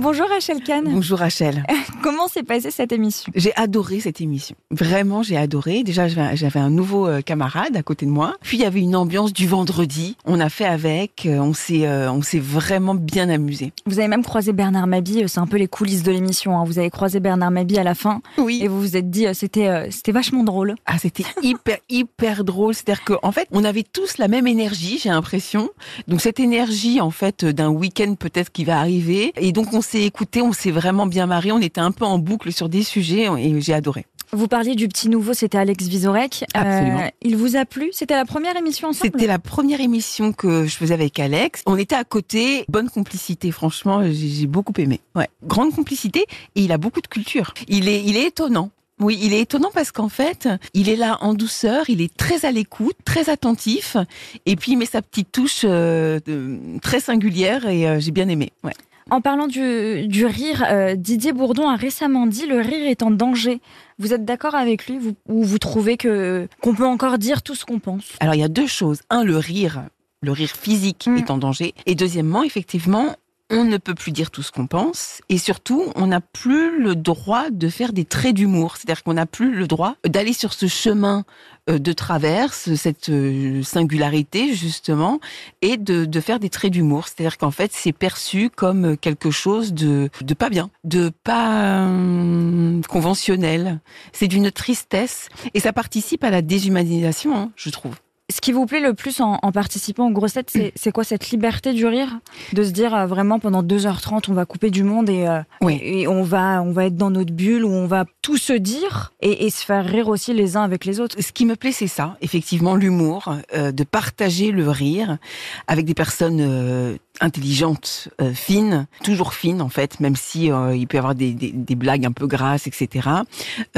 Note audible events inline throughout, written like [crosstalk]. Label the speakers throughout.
Speaker 1: Bonjour Rachel Kahn.
Speaker 2: Bonjour Rachel. [laughs]
Speaker 1: Comment s'est passée cette émission?
Speaker 2: J'ai adoré cette émission. Vraiment, j'ai adoré. Déjà, j'avais un nouveau euh, camarade à côté de moi. Puis il y avait une ambiance du vendredi. On a fait avec. euh, On s'est, euh, on s'est vraiment bien amusé.
Speaker 1: Vous avez même croisé Bernard Mabie, euh, c'est un peu les coulisses de l'émission. hein. Vous avez croisé Bernard Mabie à la fin
Speaker 2: Oui.
Speaker 1: et vous vous êtes dit c'était c'était vachement drôle.
Speaker 2: Ah, c'était hyper, [laughs] hyper drôle. C'est-à-dire qu'en en fait, on avait tous la même énergie, j'ai l'impression. Donc, cette énergie, en fait, d'un week-end peut-être qui va arriver. Et donc, on s'est écouté, on s'est vraiment bien marré. On était un peu en boucle sur des sujets et j'ai adoré.
Speaker 1: Vous parliez du petit nouveau, c'était Alex Vizorek. Euh,
Speaker 2: Absolument.
Speaker 1: il vous a plu? C'était la première émission ensemble?
Speaker 2: C'était la première émission que je faisais avec Alex. On était à côté, bonne complicité, franchement, j'ai beaucoup aimé. Ouais, grande complicité et il a beaucoup de culture. Il est, il est étonnant. Oui, il est étonnant parce qu'en fait, il est là en douceur, il est très à l'écoute, très attentif, et puis il met sa petite touche euh, très singulière et euh, j'ai bien aimé. Ouais.
Speaker 1: En parlant du, du rire, euh, Didier Bourdon a récemment dit le rire est en danger. Vous êtes d'accord avec lui vous, ou vous trouvez que qu'on peut encore dire tout ce qu'on pense?
Speaker 2: Alors il y a deux choses. Un, le rire, le rire physique
Speaker 1: Mm.
Speaker 2: est en danger. Et deuxièmement, effectivement, on ne peut plus dire tout ce qu'on pense. Et surtout, on n'a plus le droit de faire des traits d'humour. C'est-à-dire qu'on n'a plus le droit d'aller sur ce chemin euh, de traverse, cette euh, singularité justement, et de, de faire des traits d'humour. C'est-à-dire qu'en fait, c'est perçu comme quelque chose de, de pas bien, de pas euh, conventionnel. C'est d'une tristesse. Et ça participe à la déshumanisation, hein, je trouve.
Speaker 1: Ce qui vous plaît le plus en, en participant aux grosses têtes, c'est c'est quoi cette liberté du rire? De se dire euh, vraiment pendant 2h30, on va couper du monde et, euh,
Speaker 2: Oui.
Speaker 1: et on, va, on va être dans notre bulle où on va tout se dire et, et se faire rire aussi les uns avec les autres.
Speaker 2: Ce qui me plaît, c'est ça, effectivement, l'humour, euh, de partager le rire avec des personnes euh, intelligentes, euh, fines, toujours fines en fait, même si euh, il peut y avoir des, des- des blagues un peu grasses, etc.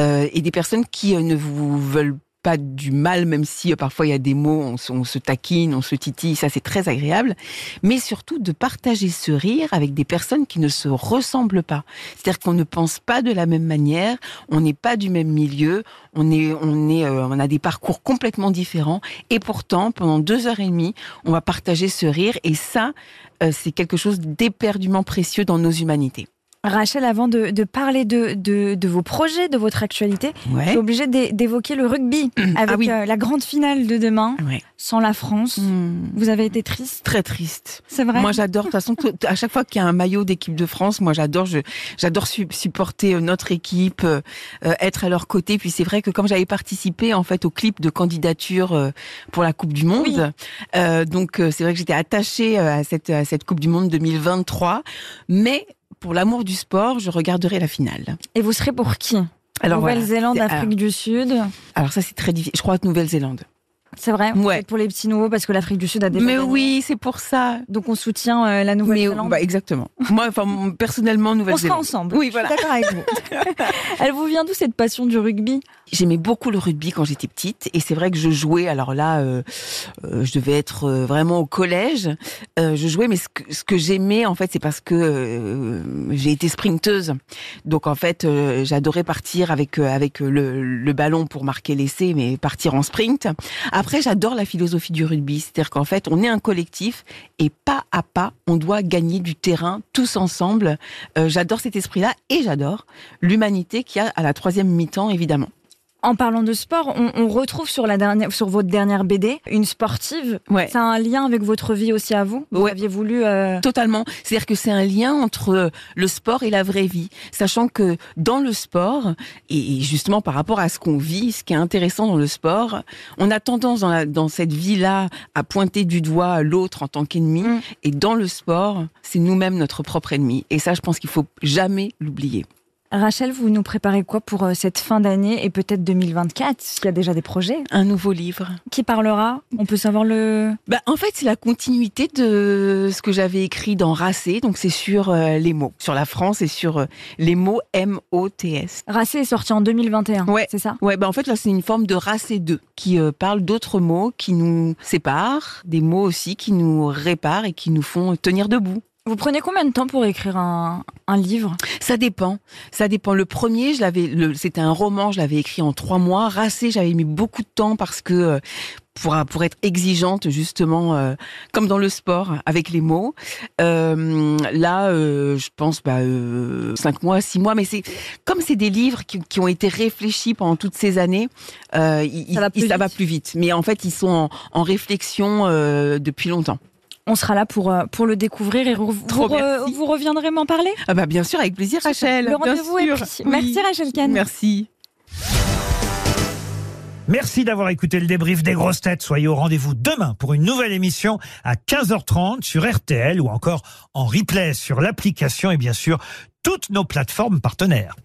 Speaker 2: Euh, et des personnes qui euh, ne vous veulent pas du mal, même si euh, parfois il y a des mots, on se, taquine, on se titille, ça c'est très agréable, mais surtout de partager ce rire avec des personnes qui ne se ressemblent pas. C'est-à-dire qu'on ne pense pas de la même manière, on n'est pas du même milieu, on est, on est, euh, on a des parcours complètement différents, et pourtant pendant deux heures et demie, on va partager ce rire, et ça, euh, c'est quelque chose d'éperdument précieux dans nos humanités.
Speaker 1: Rachel, avant de, de parler de, de, de vos projets, de votre actualité, je suis
Speaker 2: Ouais.
Speaker 1: obligée d'é- d'évoquer le rugby avec
Speaker 2: oui.
Speaker 1: euh, la grande finale de demain,
Speaker 2: ouais.
Speaker 1: sans la France.
Speaker 2: Hmm.
Speaker 1: Vous avez été triste,
Speaker 2: Très triste.
Speaker 1: c'est vrai?
Speaker 2: Moi, j'adore. De toute façon, tout- à chaque fois qu'il y a un maillot d'équipe de France, moi, j'adore. J'adore su- supporter euh, notre équipe, euh, être à leur côté. Puis c'est vrai que comme j'avais participé en fait au clip de candidature pour la Coupe du Monde,
Speaker 1: Oui.
Speaker 2: euh, donc c'est vrai que j'étais attachée à cette à cette Coupe du Monde 2023. Mais pour l'amour du sport, je regarderai la finale.
Speaker 1: Et vous serez pour qui?
Speaker 2: Voilà.
Speaker 1: Nouvelle-Zélande, Afrique du Sud?
Speaker 2: Alors ça, c'est très difficile. Je crois que Nouvelle-Zélande.
Speaker 1: C'est vrai
Speaker 2: Ouais.
Speaker 1: Pour les petits nouveaux, parce que l'Afrique du Sud a déjà
Speaker 2: Mais oui, c'est pour ça.
Speaker 1: Donc on soutient euh, la Nouvelle-Zélande.
Speaker 2: bah, exactement. [laughs] Moi, enfin, personnellement,
Speaker 1: on sera
Speaker 2: Nouvelle-Zélande.
Speaker 1: ensemble.
Speaker 2: Oui, voilà.
Speaker 1: d'accord avec vous. [laughs] Elle vous vient d'où cette passion du rugby?
Speaker 2: J'aimais beaucoup le rugby quand j'étais petite et c'est vrai que je jouais. Alors là, euh, euh, je devais être vraiment au collège. Je jouais, mais ce que, ce que j'aimais en fait, c'est parce que j'ai été sprinteuse. Donc en fait, j'adorais partir avec avec le, le ballon pour marquer l'essai, mais partir en sprint. Après, j'adore la philosophie du rugby, c'est-à-dire qu'en fait, on est un collectif et pas à pas, on doit gagner du terrain tous ensemble. Euh, j'adore cet esprit-là et j'adore l'humanité qu'il y a à la troisième mi-temps, évidemment.
Speaker 1: En parlant de sport, on, on retrouve sur, la dernière, sur votre dernière BD une sportive.
Speaker 2: Ouais.
Speaker 1: A un lien avec votre vie aussi à vous? Vous
Speaker 2: Ouais.
Speaker 1: aviez voulu... euh,
Speaker 2: Totalement. C'est-à-dire que c'est un lien entre le sport et la vraie vie. Sachant que dans le sport, et justement par rapport à ce qu'on vit, ce qui est intéressant dans le sport, on a tendance dans, la- dans cette vie-là à pointer du doigt l'autre en tant qu'ennemi.
Speaker 1: Mm.
Speaker 2: Et dans le sport, c'est nous-mêmes notre propre ennemi. Et ça, je pense qu'il faut jamais l'oublier.
Speaker 1: Rachel, vous nous préparez quoi pour euh, cette fin d'année et peut-être 2024 Il y a déjà des projets?
Speaker 2: Un nouveau livre.
Speaker 1: Qui parlera? On peut savoir le...
Speaker 2: Bah, en fait, c'est la continuité de ce que j'avais écrit dans Racé. Donc, c'est sur euh, les mots, sur la France et sur euh, les mots M-O-T-S.
Speaker 1: Racé est sorti en 2021,
Speaker 2: Ouais.
Speaker 1: c'est ça?
Speaker 2: Ouais, bah en fait là c'est une forme de Racé 2 qui euh, parle d'autres mots qui nous séparent, des mots aussi qui nous réparent et qui nous font tenir debout.
Speaker 1: Vous prenez combien de temps pour écrire un, un livre?
Speaker 2: Ça dépend. Ça dépend. Le premier, je l'avais, c'était un roman, je l'avais écrit en trois mois. Racé, j'avais mis beaucoup de temps parce que euh, pour pour être exigeante justement, euh, comme dans le sport, avec les mots. Euh, là, euh, je pense bah, euh, cinq mois, six mois. Mais c'est comme c'est des livres qui, qui ont été réfléchis pendant toutes ces années, euh, il-
Speaker 1: Ça va
Speaker 2: il-
Speaker 1: plus
Speaker 2: ça va
Speaker 1: vite.
Speaker 2: plus vite. Mais en fait, ils sont en, en réflexion euh, depuis longtemps.
Speaker 1: On sera là pour, euh, pour le découvrir et vous,
Speaker 2: Trop
Speaker 1: vous, re-
Speaker 2: merci.
Speaker 1: vous reviendrez m'en parler?
Speaker 2: Ah bah bien sûr, avec plaisir, Rachel.
Speaker 1: Le rendez-vous est pris.
Speaker 2: Oui.
Speaker 1: Merci Rachel Kahn.
Speaker 2: Merci.
Speaker 3: Merci d'avoir écouté le débrief des grosses têtes. Soyez au rendez-vous demain pour une nouvelle émission à 15h30 sur RTL ou encore en replay sur l'application et bien sûr toutes nos plateformes partenaires.